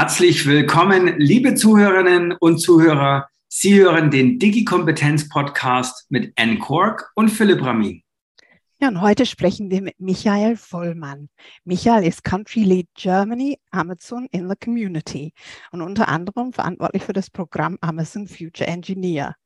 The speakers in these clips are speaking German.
Herzlich willkommen, liebe Zuhörerinnen und Zuhörer. Sie hören den Digi-Kompetenz-Podcast mit Anne Kork und Philipp Ramin. Ja, und heute sprechen wir mit Michael Vollmann. Michael ist Country Lead Germany Amazon in the Community und unter anderem verantwortlich für das Programm Amazon Future Engineer.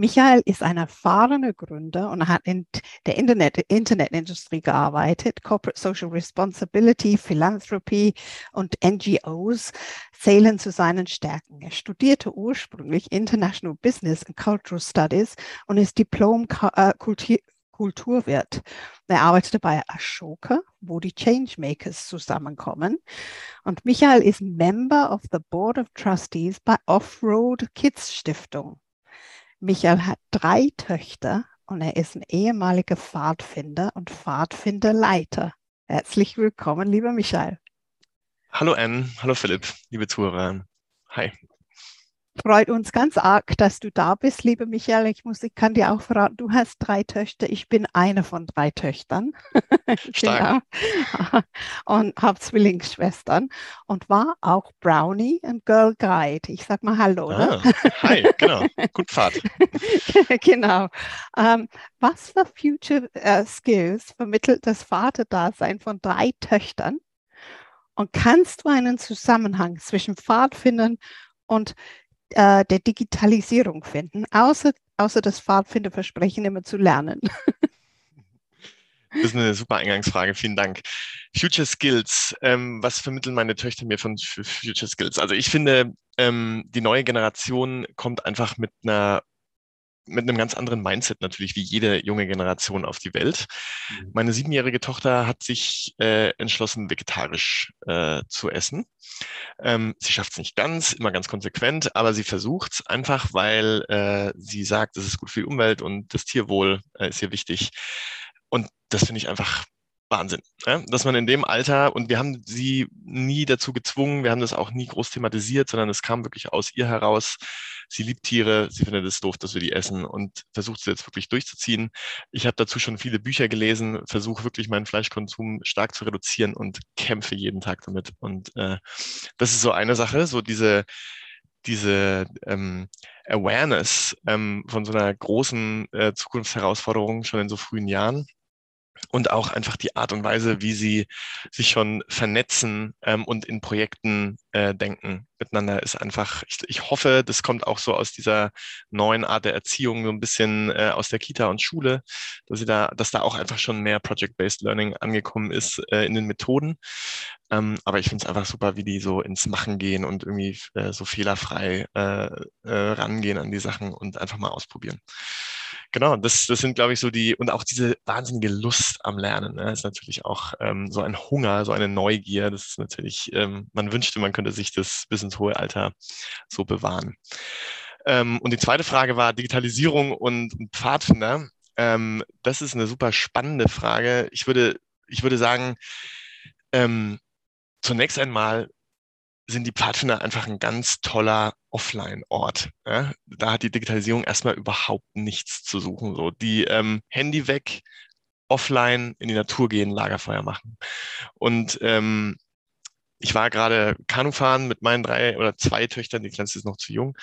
Michael ist ein erfahrener Gründer und hat in der Internet, Internetindustrie gearbeitet. Corporate Social Responsibility, Philanthropy und NGOs zählen zu seinen Stärken. Er studierte ursprünglich International Business and Cultural Studies und ist Diplom-Kulturwirt. Er arbeitete bei Ashoka, wo die Changemakers zusammenkommen. Und Michael ist Member of the Board of Trustees bei Offroad Kids Stiftung. Michael hat drei Töchter und er ist ein ehemaliger Pfadfinder und Pfadfinderleiter. Herzlich willkommen, lieber Michael. Hallo Anne, hallo Philipp, liebe Zuhörer. Hi freut uns ganz arg, dass du da bist, liebe Michael. Ich muss, ich kann dir auch verraten, du hast drei Töchter. Ich bin eine von drei Töchtern. Stark. genau. Und habe Zwillingsschwestern und war auch Brownie und Girl Guide. Ich sag mal Hallo. Ne? Ah, hi, genau. Gut Fahrt. genau. Ähm, was für Future uh, Skills vermittelt das Vaterdasein von drei Töchtern? Und kannst du einen Zusammenhang zwischen Pfadfindern und äh, der Digitalisierung finden, außer, außer das Pfadfinderversprechen immer zu lernen? Das ist eine super Eingangsfrage, vielen Dank. Future Skills, ähm, was vermitteln meine Töchter mir von Future Skills? Also ich finde, ähm, die neue Generation kommt einfach mit einer mit einem ganz anderen Mindset natürlich wie jede junge Generation auf die Welt. Mhm. Meine siebenjährige Tochter hat sich äh, entschlossen, vegetarisch äh, zu essen. Ähm, sie schafft es nicht ganz, immer ganz konsequent, aber sie versucht es einfach, weil äh, sie sagt, es ist gut für die Umwelt und das Tierwohl äh, ist ihr wichtig. Und das finde ich einfach Wahnsinn, ja? dass man in dem Alter, und wir haben sie nie dazu gezwungen, wir haben das auch nie groß thematisiert, sondern es kam wirklich aus ihr heraus. Sie liebt Tiere, sie findet es doof, dass wir die essen und versucht es jetzt wirklich durchzuziehen. Ich habe dazu schon viele Bücher gelesen, versuche wirklich meinen Fleischkonsum stark zu reduzieren und kämpfe jeden Tag damit. Und äh, das ist so eine Sache, so diese, diese ähm, Awareness ähm, von so einer großen äh, Zukunftsherausforderung schon in so frühen Jahren und auch einfach die Art und Weise, wie sie sich schon vernetzen ähm, und in Projekten äh, denken miteinander ist einfach, ich, ich hoffe, das kommt auch so aus dieser neuen Art der Erziehung, so ein bisschen äh, aus der Kita und Schule, dass sie da, dass da auch einfach schon mehr Project-Based Learning angekommen ist äh, in den Methoden. Ähm, aber ich finde es einfach super, wie die so ins Machen gehen und irgendwie äh, so fehlerfrei äh, äh, rangehen an die Sachen und einfach mal ausprobieren genau, das, das sind, glaube ich, so die, und auch diese wahnsinnige Lust am Lernen, ne, ist natürlich auch ähm, so ein Hunger, so eine Neugier. Das ist natürlich, ähm, man wünschte, man könnte sich das bis ins hohe Alter so bewahren. Ähm, und die zweite Frage war Digitalisierung und, und Pfadfinder. Ähm, das ist eine super spannende Frage. Ich würde, ich würde sagen, ähm, zunächst einmal sind die Pfadfinder einfach ein ganz toller Offline-Ort. Ja? Da hat die Digitalisierung erstmal überhaupt nichts zu suchen. So die ähm, Handy weg, offline in die Natur gehen, Lagerfeuer machen. Und ähm, ich war gerade Kanufahren mit meinen drei oder zwei Töchtern, die kleinste ist noch zu jung.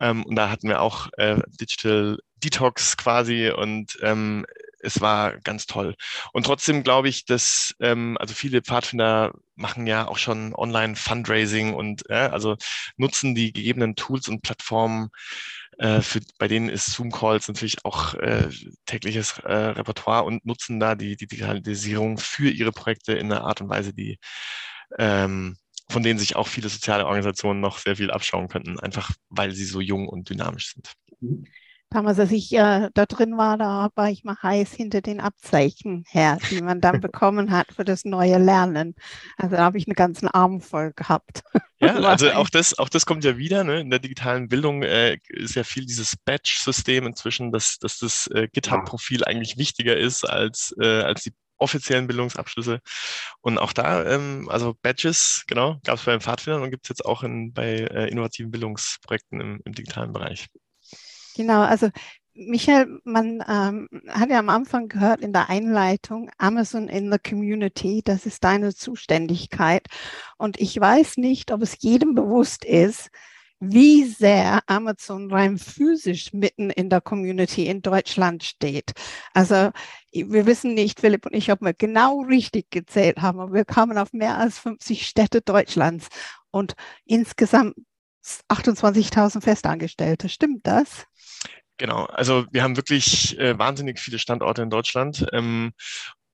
Ähm, und da hatten wir auch äh, Digital Detox quasi und ähm, es war ganz toll. Und trotzdem glaube ich, dass ähm, also viele Pfadfinder machen ja auch schon Online-Fundraising und äh, also nutzen die gegebenen Tools und Plattformen. Äh, für, bei denen ist Zoom-Calls natürlich auch äh, tägliches äh, Repertoire und nutzen da die, die Digitalisierung für ihre Projekte in einer Art und Weise, die ähm, von denen sich auch viele soziale Organisationen noch sehr viel abschauen könnten, einfach weil sie so jung und dynamisch sind. Damals, als ich äh, da drin war, da war ich mal heiß hinter den Abzeichen her, die man dann bekommen hat für das neue Lernen. Also da habe ich einen ganzen Arm voll gehabt. Ja, also auch das, auch das kommt ja wieder. Ne? In der digitalen Bildung äh, ist ja viel dieses Badge-System inzwischen, dass, dass das äh, GitHub-Profil eigentlich wichtiger ist als, äh, als die offiziellen Bildungsabschlüsse. Und auch da, ähm, also Badges, genau, gab es bei den Pfadfindern und gibt es jetzt auch in, bei äh, innovativen Bildungsprojekten im, im digitalen Bereich. Genau, also Michael, man ähm, hat ja am Anfang gehört in der Einleitung Amazon in the Community, das ist deine Zuständigkeit. Und ich weiß nicht, ob es jedem bewusst ist, wie sehr Amazon rein physisch mitten in der Community in Deutschland steht. Also wir wissen nicht, Philipp und ich, ob wir genau richtig gezählt haben, aber wir kamen auf mehr als 50 Städte Deutschlands und insgesamt 28.000 Festangestellte. Stimmt das? Genau, also wir haben wirklich äh, wahnsinnig viele Standorte in Deutschland ähm,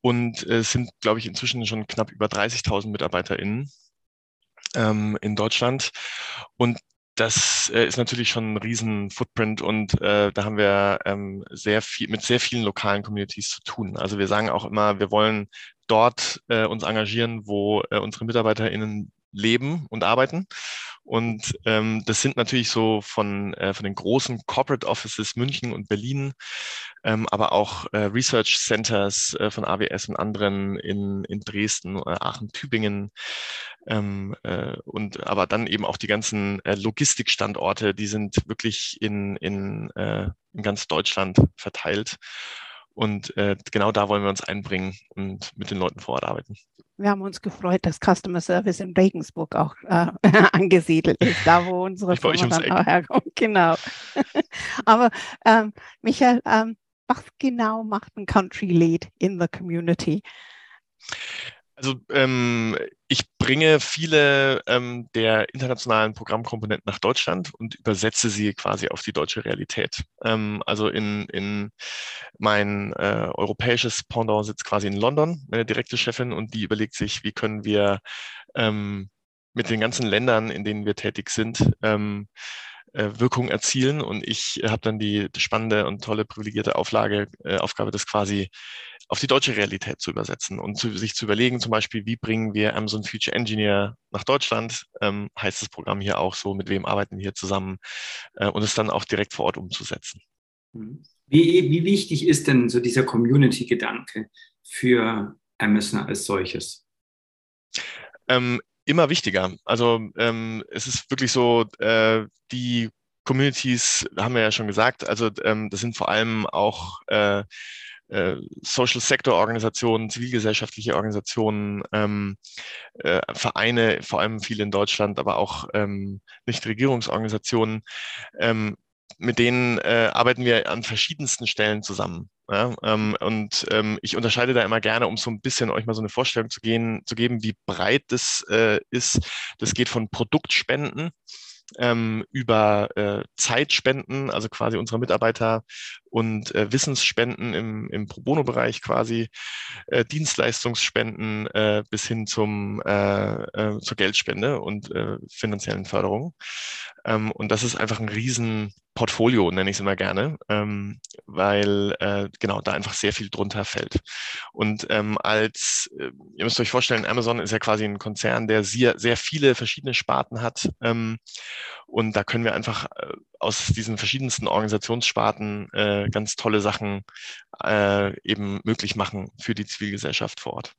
und es äh, sind, glaube ich, inzwischen schon knapp über 30.000 MitarbeiterInnen ähm, in Deutschland. Und das äh, ist natürlich schon ein riesen Footprint und äh, da haben wir ähm, sehr viel mit sehr vielen lokalen Communities zu tun. Also wir sagen auch immer, wir wollen dort äh, uns engagieren, wo äh, unsere MitarbeiterInnen leben und arbeiten. Und ähm, das sind natürlich so von, äh, von den großen Corporate Offices München und Berlin, ähm, aber auch äh, Research Centers äh, von AWS und anderen in, in Dresden, äh, Aachen, Tübingen. Ähm, äh, und aber dann eben auch die ganzen äh, Logistikstandorte, die sind wirklich in, in, äh, in ganz Deutschland verteilt. Und äh, genau da wollen wir uns einbringen und mit den Leuten vor Ort arbeiten. Wir haben uns gefreut, dass Customer Service in Regensburg auch äh, angesiedelt ist, da wo unsere ich Firma dann auch herkommt. Genau. Aber ähm, Michael, ähm, was genau macht ein Country Lead in the Community? Also ähm, ich bringe viele ähm, der internationalen Programmkomponenten nach Deutschland und übersetze sie quasi auf die deutsche Realität. Ähm, also in, in mein äh, europäisches Pendant sitzt quasi in London, meine direkte Chefin, und die überlegt sich, wie können wir ähm, mit den ganzen Ländern, in denen wir tätig sind, ähm, äh, Wirkung erzielen. Und ich habe dann die, die, spannende und tolle privilegierte Auflage, äh, Aufgabe, das quasi auf die deutsche Realität zu übersetzen und zu, sich zu überlegen, zum Beispiel, wie bringen wir Amazon Future Engineer nach Deutschland, ähm, heißt das Programm hier auch so, mit wem arbeiten wir hier zusammen äh, und es dann auch direkt vor Ort umzusetzen. Mhm. Wie, wie wichtig ist denn so dieser Community-Gedanke für Amazon als solches? Ähm, immer wichtiger. Also ähm, es ist wirklich so, äh, die Communities, haben wir ja schon gesagt, also ähm, das sind vor allem auch äh, äh, Social Sector Organisationen, zivilgesellschaftliche Organisationen, ähm, äh, Vereine, vor allem viele in Deutschland, aber auch ähm, Nichtregierungsorganisationen, ähm, mit denen äh, arbeiten wir an verschiedensten Stellen zusammen. Ja, ähm, und ähm, ich unterscheide da immer gerne, um so ein bisschen euch mal so eine Vorstellung zu, gehen, zu geben, wie breit das äh, ist. Das geht von Produktspenden ähm, über äh, Zeitspenden, also quasi unserer Mitarbeiter und äh, Wissensspenden im, im Pro Bono-Bereich quasi, äh, Dienstleistungsspenden äh, bis hin zum, äh, äh, zur Geldspende und äh, finanziellen Förderung. Ähm, und das ist einfach ein riesen Portfolio, nenne ich es immer gerne, ähm, weil äh, genau da einfach sehr viel drunter fällt. Und ähm, als, äh, ihr müsst euch vorstellen, Amazon ist ja quasi ein Konzern, der sehr, sehr viele verschiedene Sparten hat. Ähm, und da können wir einfach äh, aus diesen verschiedensten Organisationssparten äh, ganz tolle Sachen äh, eben möglich machen für die Zivilgesellschaft vor Ort.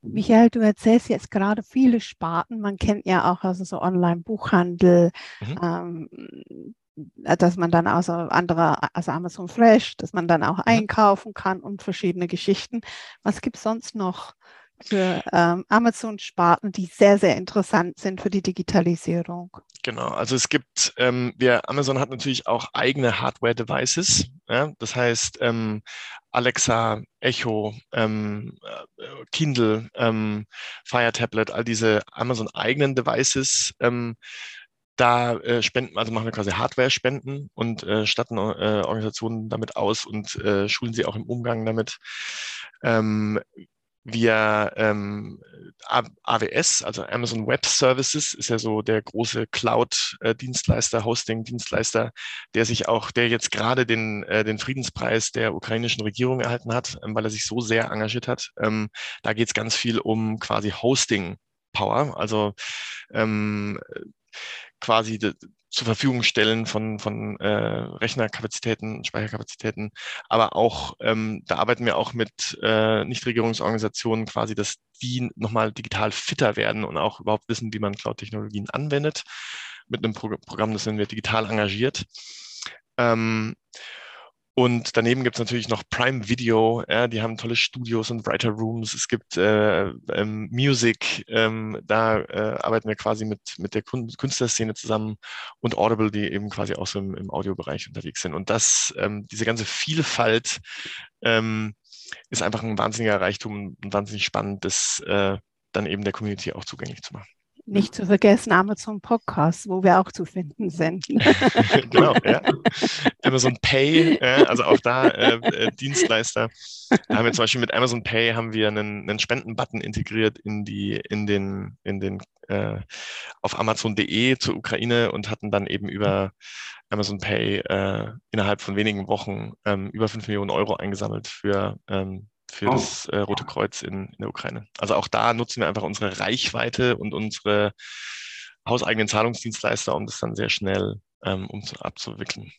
Michael, du erzählst jetzt gerade viele Sparten. Man kennt ja auch also so Online-Buchhandel, mhm. ähm, dass man dann also andere, also Amazon Fresh, dass man dann auch einkaufen kann und verschiedene Geschichten. Was gibt es sonst noch für ähm, Amazon-Sparten, die sehr, sehr interessant sind für die Digitalisierung? Genau, also es gibt, ähm, wir, Amazon hat natürlich auch eigene Hardware-Devices. Ja? Das heißt, ähm, Alexa, Echo, ähm, äh, Kindle, ähm, Fire Tablet, all diese Amazon eigenen Devices. Ähm, da äh, spenden, also machen wir quasi Hardware-Spenden und äh, statten äh, Organisationen damit aus und äh, schulen sie auch im Umgang damit. Ähm, wir ähm, AWS, also Amazon Web Services, ist ja so der große Cloud-Dienstleister, Hosting-Dienstleister, der sich auch, der jetzt gerade den, äh, den Friedenspreis der ukrainischen Regierung erhalten hat, ähm, weil er sich so sehr engagiert hat. Ähm, da geht es ganz viel um quasi Hosting-Power, also ähm, quasi zur Verfügung stellen von, von äh, Rechnerkapazitäten, Speicherkapazitäten. Aber auch, ähm, da arbeiten wir auch mit äh, Nichtregierungsorganisationen quasi, dass die nochmal digital fitter werden und auch überhaupt wissen, wie man Cloud-Technologien anwendet. Mit einem Pro Programm, das nennen wir digital engagiert. Ähm, und daneben gibt es natürlich noch Prime Video, ja, die haben tolle Studios und Writer Rooms. Es gibt äh, ähm, Music, ähm, da äh, arbeiten wir quasi mit, mit der Künstlerszene zusammen und Audible, die eben quasi auch so im, im Audiobereich unterwegs sind. Und das, ähm, diese ganze Vielfalt ähm, ist einfach ein wahnsinniger Reichtum und wahnsinnig spannend, das äh, dann eben der Community auch zugänglich zu machen. Nicht zu vergessen Amazon Podcast, wo wir auch zu finden sind. genau, ja. Amazon Pay, äh, also auch da äh, äh, Dienstleister. Da haben wir zum Beispiel mit Amazon Pay haben wir einen, einen Spendenbutton integriert in die, in den, in den äh, auf Amazon.de zur Ukraine und hatten dann eben über Amazon Pay äh, innerhalb von wenigen Wochen ähm, über 5 Millionen Euro eingesammelt für ähm, für oh. das äh, Rote Kreuz in, in der Ukraine. Also auch da nutzen wir einfach unsere Reichweite und unsere hauseigenen Zahlungsdienstleister, um das dann sehr schnell ähm, um abzuwickeln.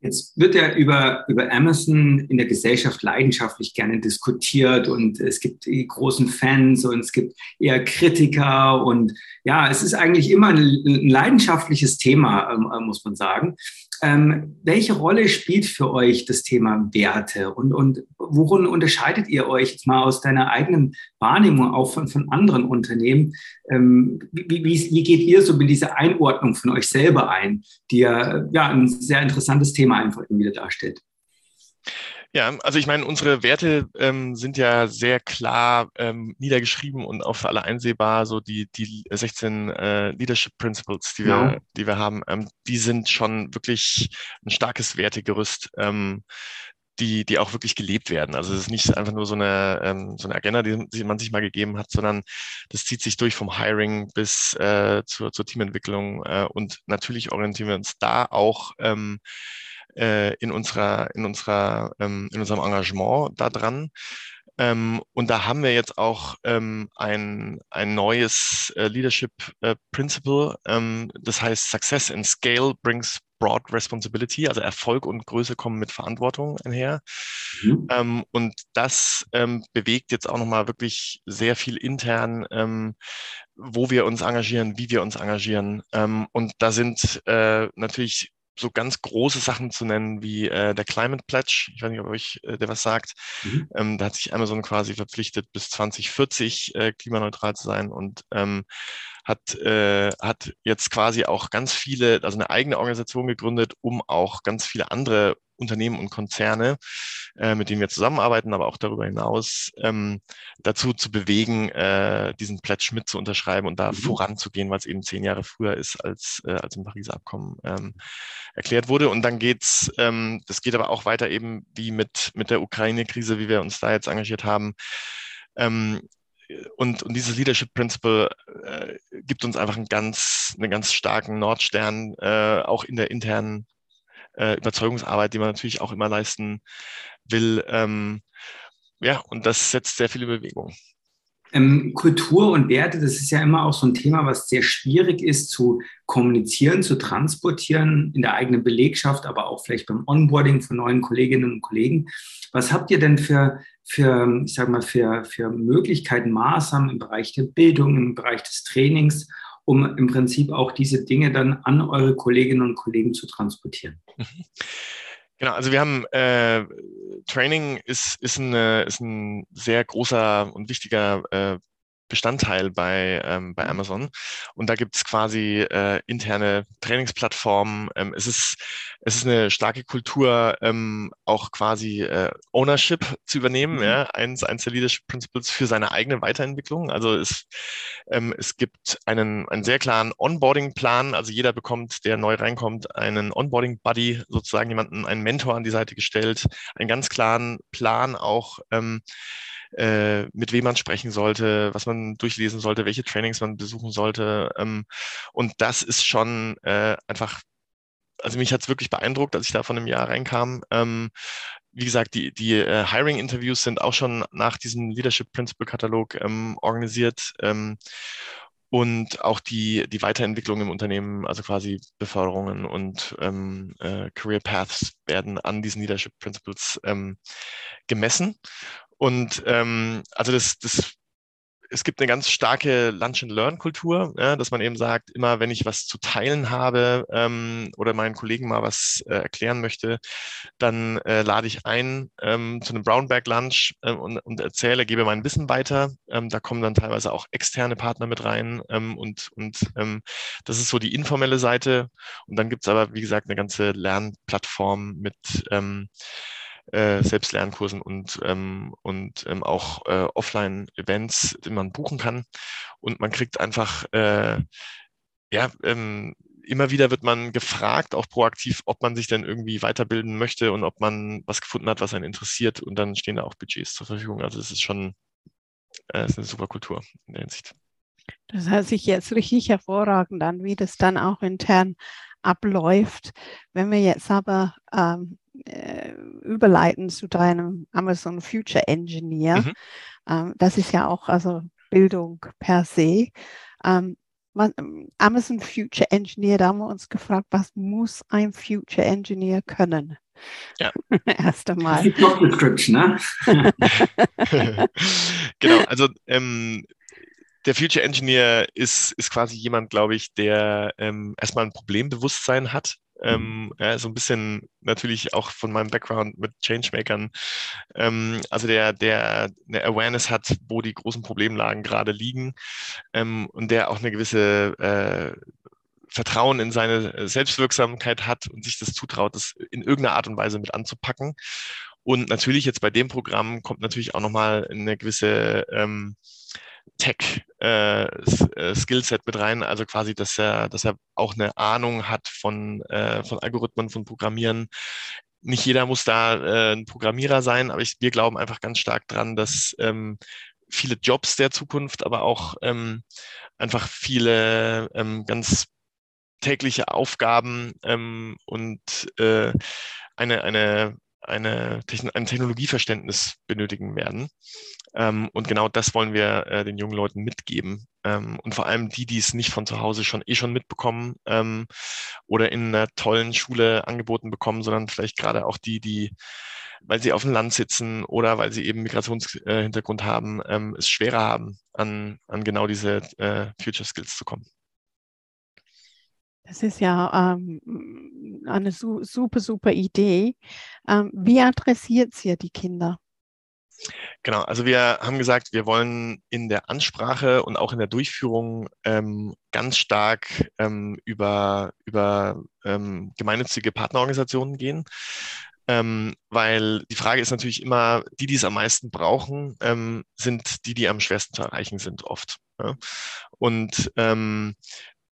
Jetzt wird ja über, über Amazon in der Gesellschaft leidenschaftlich gerne diskutiert und es gibt die großen Fans und es gibt eher Kritiker und ja, es ist eigentlich immer ein, ein leidenschaftliches Thema, ähm, äh, muss man sagen. Ähm, welche Rolle spielt für euch das Thema Werte und, und worin unterscheidet ihr euch jetzt mal aus deiner eigenen Wahrnehmung auch von, von anderen Unternehmen? Ähm, wie, wie, wie, geht ihr so mit dieser Einordnung von euch selber ein, die ja, ja ein sehr interessantes Thema einfach wieder darstellt? Ja, also ich meine, unsere Werte ähm, sind ja sehr klar ähm, niedergeschrieben und auch für alle einsehbar. So die, die 16 äh, Leadership Principles, die wir, ja. Genau. die wir haben, ähm, die sind schon wirklich ein starkes Wertegerüst. Ähm, die, die auch wirklich gelebt werden. Also es ist nicht einfach nur so eine, ähm, so eine Agenda, die man sich mal gegeben hat, sondern das zieht sich durch vom Hiring bis äh, zur, zur Teamentwicklung. Äh, und natürlich orientieren wir uns da auch ähm, äh, in unserer, in unserer, ähm, in unserem Engagement daran. Ähm, und da haben wir jetzt auch ähm, ein, ein neues äh, Leadership äh, Principle, ähm, das heißt Success and Scale brings broad responsibility, also Erfolg und Größe kommen mit Verantwortung einher. Mhm. Ähm, und das ähm, bewegt jetzt auch nochmal wirklich sehr viel intern, ähm, wo wir uns engagieren, wie wir uns engagieren. Und da sind äh, natürlich so ganz große Sachen zu nennen wie äh, der Climate Pledge. Ich weiß nicht, ob euch äh, der was sagt. Mhm. Ähm, da hat sich Amazon quasi verpflichtet, bis 2040 äh, klimaneutral zu sein und ähm, hat, äh, hat jetzt quasi auch ganz viele, also eine eigene Organisation gegründet, um auch ganz viele andere Unternehmen und Konzerne, äh, mit denen wir zusammenarbeiten, aber auch darüber hinaus ähm, dazu zu bewegen, äh, diesen Pledge mit zu unterschreiben und da mhm. voranzugehen, weil es eben zehn Jahre früher ist, als, äh, als im Pariser Abkommen ähm, erklärt wurde. Und dann geht's, ähm, das geht aber auch weiter eben wie mit, mit der Ukraine-Krise, wie wir uns da jetzt engagiert haben. Ähm, und, und dieses Leadership Principle äh, gibt uns einfach einen ganz, einen ganz starken Nordstern, äh, auch in der internen äh, Überzeugungsarbeit, die man natürlich auch immer leisten will. Ähm, ja, und das setzt sehr viele Bewegung. Ähm, Kultur und Werte, das ist ja immer auch so ein Thema, was sehr schwierig ist zu kommunizieren, zu transportieren in der eigenen Belegschaft, aber auch vielleicht beim Onboarding von neuen Kolleginnen und Kollegen. Was habt ihr denn für, für ich sag mal, für, für Möglichkeiten, Maßnahmen im Bereich der Bildung, im Bereich des Trainings, um im Prinzip auch diese Dinge dann an eure Kolleginnen und Kollegen zu transportieren? Genau, also wir haben äh, Training ist, ist, eine, ist ein sehr großer und wichtiger äh, Bestandteil bei, ähm, bei mhm. Amazon. Und da gibt es quasi äh, interne Trainingsplattformen. Ähm, es, ist, es ist eine starke Kultur, ähm, auch quasi äh, Ownership zu übernehmen, mhm. ja, eins, eins der Leadership Principles für seine eigene Weiterentwicklung. Also es, ähm, es gibt einen, einen sehr klaren Onboarding-Plan. Also jeder bekommt, der neu reinkommt, einen Onboarding-Buddy, sozusagen jemanden, einen Mentor an die Seite gestellt, einen ganz klaren Plan auch, ähm, äh, mit wem man sprechen sollte, was man durchlesen sollte, welche Trainings man besuchen sollte. Ähm, und das ist schon äh, einfach, also mich hat es wirklich beeindruckt, als ich da von einem Jahr reinkam. Ähm, wie gesagt, die, die äh, Hiring-Interviews sind auch schon nach diesem Leadership Principle Katalog ähm, organisiert. Ähm, und auch die, die Weiterentwicklung im Unternehmen, also quasi Beförderungen und ähm, äh, Career Paths werden an diesen Leadership Principles ähm, gemessen. Und ähm, also das, das es gibt eine ganz starke Lunch-and-Learn-Kultur, ja, dass man eben sagt, immer wenn ich was zu teilen habe ähm, oder meinen Kollegen mal was äh, erklären möchte, dann äh, lade ich ein ähm, zu einem Brownback-Lunch äh, und, und, erzähle, gebe mein Wissen weiter. Ähm, da kommen dann teilweise auch externe Partner mit rein ähm, und, und ähm, das ist so die informelle Seite. Und dann gibt es aber, wie gesagt, eine ganze Lernplattform mit äh, Selbstlernkursen und, ähm, und ähm, auch äh, Offline-Events, die man buchen kann. Und man kriegt einfach, äh, ja, ähm, immer wieder wird man gefragt, auch proaktiv, ob man sich denn irgendwie weiterbilden möchte und ob man was gefunden hat, was einen interessiert. Und dann stehen da auch Budgets zur Verfügung. Also es ist schon äh, ist eine super Kultur in der Hinsicht. Das hört sich jetzt richtig hervorragend an, wie das dann auch intern abläuft. Wenn wir jetzt aber ähm, äh, überleiten zu deinem Amazon Future Engineer, mhm. ähm, das ist ja auch also Bildung per se. Ähm, man, Amazon Future Engineer, da haben wir uns gefragt, was muss ein Future Engineer können? Ja. Erst einmal. Die Job Description, ne? genau, also ähm, der Future Engineer ist, ist quasi jemand, glaube ich, der ähm, erstmal ein Problembewusstsein hat. Ähm, ja, so ein bisschen natürlich auch von meinem Background mit Changemakern. Ähm, also der, der eine Awareness hat, wo die großen Problemlagen gerade liegen ähm, und der auch eine gewisse äh, Vertrauen in seine Selbstwirksamkeit hat und sich das zutraut, das in irgendeiner Art und Weise mit anzupacken. Und natürlich jetzt bei dem Programm kommt natürlich auch nochmal eine gewisse ähm, Tech-Skillset äh, äh mit rein, also quasi, dass er, dass er auch eine Ahnung hat von, äh, von Algorithmen, von Programmieren. Nicht jeder muss da äh, ein Programmierer sein, aber ich, wir glauben einfach ganz stark dran, dass ähm, viele Jobs der Zukunft, aber auch ähm, einfach viele ähm, ganz tägliche Aufgaben ähm, und äh, eine, eine ein Technologieverständnis benötigen werden. Ähm, und genau das wollen wir äh, den jungen Leuten mitgeben. Ähm, und vor allem die, die es nicht von zu Hause schon eh schon mitbekommen ähm, oder in einer tollen Schule angeboten bekommen, sondern vielleicht gerade auch die, die weil sie auf dem Land sitzen oder weil sie eben Migrationshintergrund äh, haben, ähm, es schwerer haben, an, an genau diese äh, Future Skills zu kommen. Das ist ja ähm, eine su super, super Idee. Ähm, wie adressiert ihr die Kinder? Genau, also wir haben gesagt, wir wollen in der Ansprache und auch in der Durchführung ähm, ganz stark ähm, über, über ähm, gemeinnützige Partnerorganisationen gehen. Ähm, weil die Frage ist natürlich immer, die, die es am meisten brauchen, ähm, sind die, die am schwersten zu erreichen sind oft. Ja? Und ähm,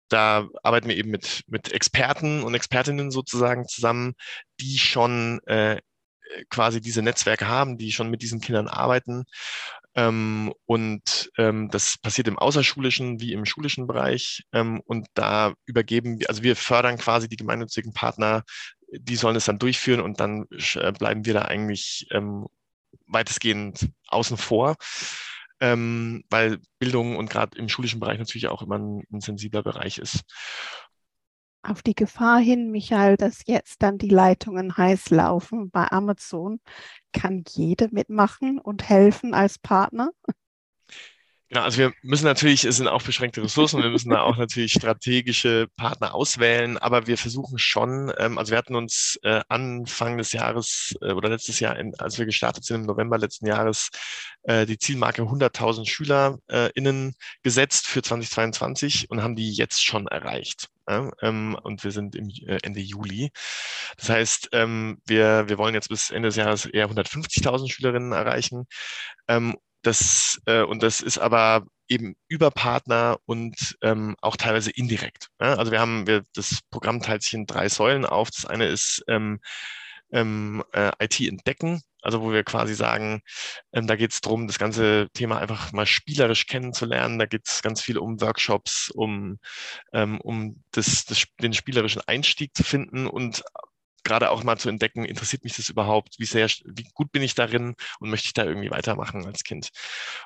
da arbeiten wir eben mit, mit Experten und Expertinnen sozusagen zusammen, die schon äh, quasi diese Netzwerke haben, die schon mit diesen Kindern arbeiten. Ähm, und ähm, das passiert im außerschulischen wie im schulischen Bereich. Ähm, und da übergeben wir, also wir fördern quasi die gemeinnützigen Partner, die sollen es dann durchführen und dann äh, bleiben wir da eigentlich ähm, weitestgehend außen vor ähm, weil Bildung und gerade im schulischen Bereich natürlich auch immer ein, ein sensibler Bereich ist. Auf die Gefahr hin, Michael, dass jetzt dann die Leitungen heiß laufen bei Amazon, kann jede mitmachen und helfen als Partner? Genau, also wir müssen natürlich, es sind auch beschränkte Ressourcen, wir müssen da auch natürlich strategische Partner auswählen, aber wir versuchen schon, ähm, also wir hatten uns äh, Anfang des Jahres äh, oder letztes Jahr, in, als wir gestartet sind im November letzten Jahres, äh, die Zielmarke 100.000 SchülerInnen gesetzt für 2022 und haben die jetzt schon erreicht. Ähm, und wir sind im äh, Ende Juli. Das heißt, ähm, wir, wir wollen jetzt bis Ende des Jahres eher 150.000 Schülerinnen erreichen. Ähm, das, äh, und das ist aber eben über Partner und ähm, auch teilweise indirekt. Ne? Also wir haben wir, das Programm teilt sich in drei Säulen auf. Das eine ist ähm, ähm, äh, IT entdecken, also wo wir quasi sagen, ähm, da geht es darum, das ganze Thema einfach mal spielerisch kennenzulernen. Da geht es ganz viel um Workshops, um, ähm, um das, das, den spielerischen Einstieg zu finden und gerade auch mal zu entdecken, interessiert mich das überhaupt, wie sehr, wie gut bin ich darin und möchte ich da irgendwie weitermachen als Kind.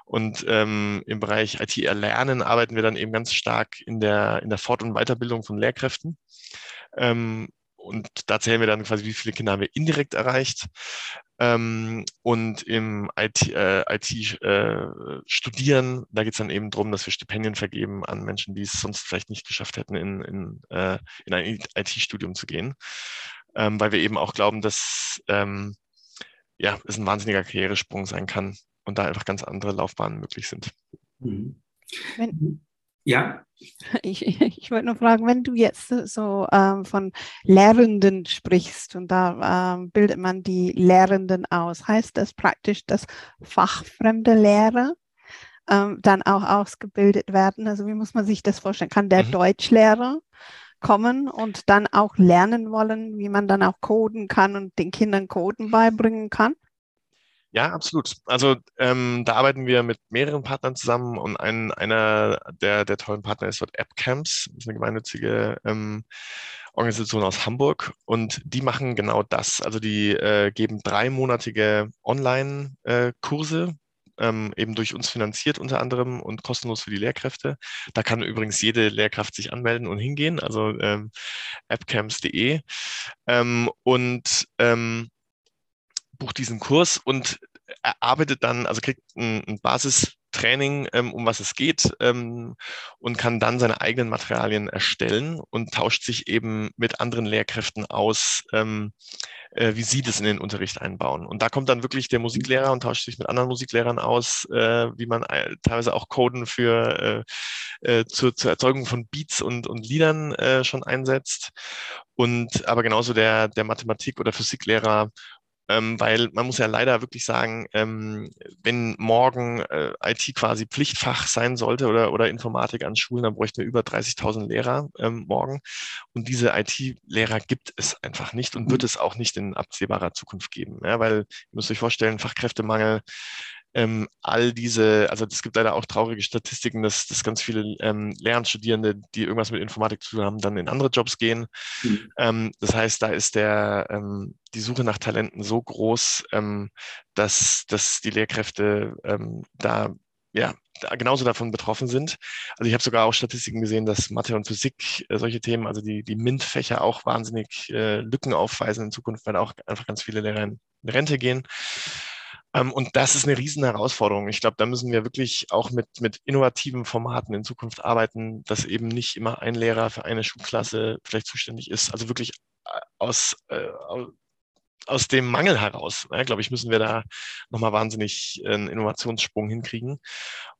Und ähm, im Bereich IT-Erlernen arbeiten wir dann eben ganz stark in der, in der Fort- und Weiterbildung von Lehrkräften. Ähm, und da zählen wir dann quasi, wie viele Kinder haben wir indirekt erreicht. Ähm, und im IT, äh, IT äh, da geht es dann eben darum, dass wir Stipendien vergeben an Menschen, die es sonst vielleicht nicht geschafft hätten, in, in, äh, in ein IT-Studium zu gehen. Ähm, weil wir eben auch glauben, dass ähm, ja, es ein wahnsinniger Karrieresprung sein kann und da einfach ganz andere Laufbahnen möglich sind. Mhm. Wenn, ja. Ich, ich wollte nur fragen, wenn du jetzt so ähm, von Lehrenden sprichst und da ähm, bildet man die Lehrenden aus, heißt das praktisch, dass fachfremde Lehrer ähm, dann auch ausgebildet werden? Also wie muss man sich das vorstellen? Kann der mhm. Deutschlehrer kommen und dann auch lernen wollen, wie man dann auch coden kann und den Kindern Coden beibringen kann? Ja, absolut. Also ähm, da arbeiten wir mit mehreren Partnern zusammen und ein, einer der, der tollen Partner ist dort AppCamps, das ist eine gemeinnützige ähm, Organisation aus Hamburg und die machen genau das. Also die äh, geben dreimonatige Online-Kurse, äh, ähm, eben durch uns finanziert unter anderem und kostenlos für die Lehrkräfte. Da kann übrigens jede Lehrkraft sich anmelden und hingehen, also ähm, appcamps.de. Ähm, und ähm, bucht diesen Kurs und erarbeitet dann, also kriegt ein, ein Basistraining, ähm, um was es geht ähm, und kann dann seine eigenen Materialien erstellen und tauscht sich eben mit anderen Lehrkräften aus, ähm, äh, wie sie das in den Unterricht einbauen. Und da kommt dann wirklich der Musiklehrer und tauscht sich mit anderen Musiklehrern aus, äh, wie man äh, teilweise auch Coden für äh, äh, zur, zur Erzeugung von Beats und, und Liedern äh, schon einsetzt. Und aber genauso der, der Mathematik- oder Physiklehrer ähm, weil man muss ja leider wirklich sagen, ähm, wenn morgen äh, IT quasi Pflichtfach sein sollte oder, oder Informatik an Schulen, dann bräuchten wir über 30.000 Lehrer ähm, morgen. Und diese IT-Lehrer gibt es einfach nicht und wird mhm. es auch nicht in absehbarer Zukunft geben. Ja, weil ihr müsst euch vorstellen, Fachkräftemangel ähm, all diese, also es gibt leider auch traurige Statistiken, dass, dass ganz viele ähm, Lehramtsstudierende, die irgendwas mit Informatik zu tun haben, dann in andere Jobs gehen. Mhm. Ähm, das heißt, da ist der, ähm, die Suche nach Talenten so groß, ähm, dass, dass die Lehrkräfte ähm, da ja, genauso davon betroffen sind. Also ich habe sogar auch Statistiken gesehen, dass Mathe und Physik, äh, solche Themen, also die, die MINT-Fächer auch wahnsinnig äh, Lücken aufweisen in Zukunft, weil auch einfach ganz viele Lehrer in Rente gehen. Ähm, und das ist eine riesen Herausforderung. Ich glaube, da müssen wir wirklich auch mit, mit innovativen Formaten in Zukunft arbeiten, dass eben nicht immer ein Lehrer für eine Schulklasse vielleicht zuständig ist. Also wirklich äh, aus, äh, aus dem Mangel heraus, ja, glaube ich, müssen wir da nochmal wahnsinnig einen Innovationssprung hinkriegen.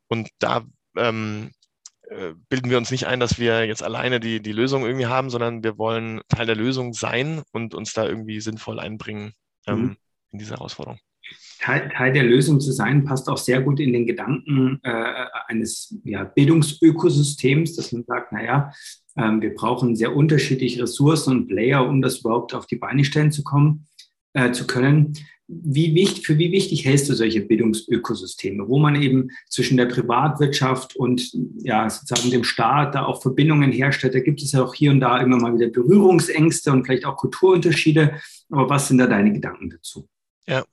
Und da ähm, äh, bilden wir uns nicht ein, dass wir jetzt alleine die, die Lösung irgendwie haben, sondern wir wollen Teil der Lösung sein und uns da irgendwie sinnvoll einbringen ähm, mhm. in diese Herausforderung. Teil, Teil der Lösung zu sein, passt auch sehr gut in den Gedanken äh, eines ja, Bildungsökosystems, dass man sagt, naja, ähm, wir brauchen sehr unterschiedliche Ressourcen und Player, um das überhaupt auf die Beine stellen zu kommen, äh, zu können. Wie wichtig, für wie wichtig hältst du solche Bildungsökosysteme, wo man eben zwischen der Privatwirtschaft und ja, sozusagen dem Staat da auch Verbindungen herstellt? Da gibt es ja auch hier und da immer mal wieder Berührungsängste und vielleicht auch Kulturunterschiede. Aber was sind da deine Gedanken dazu? Ja,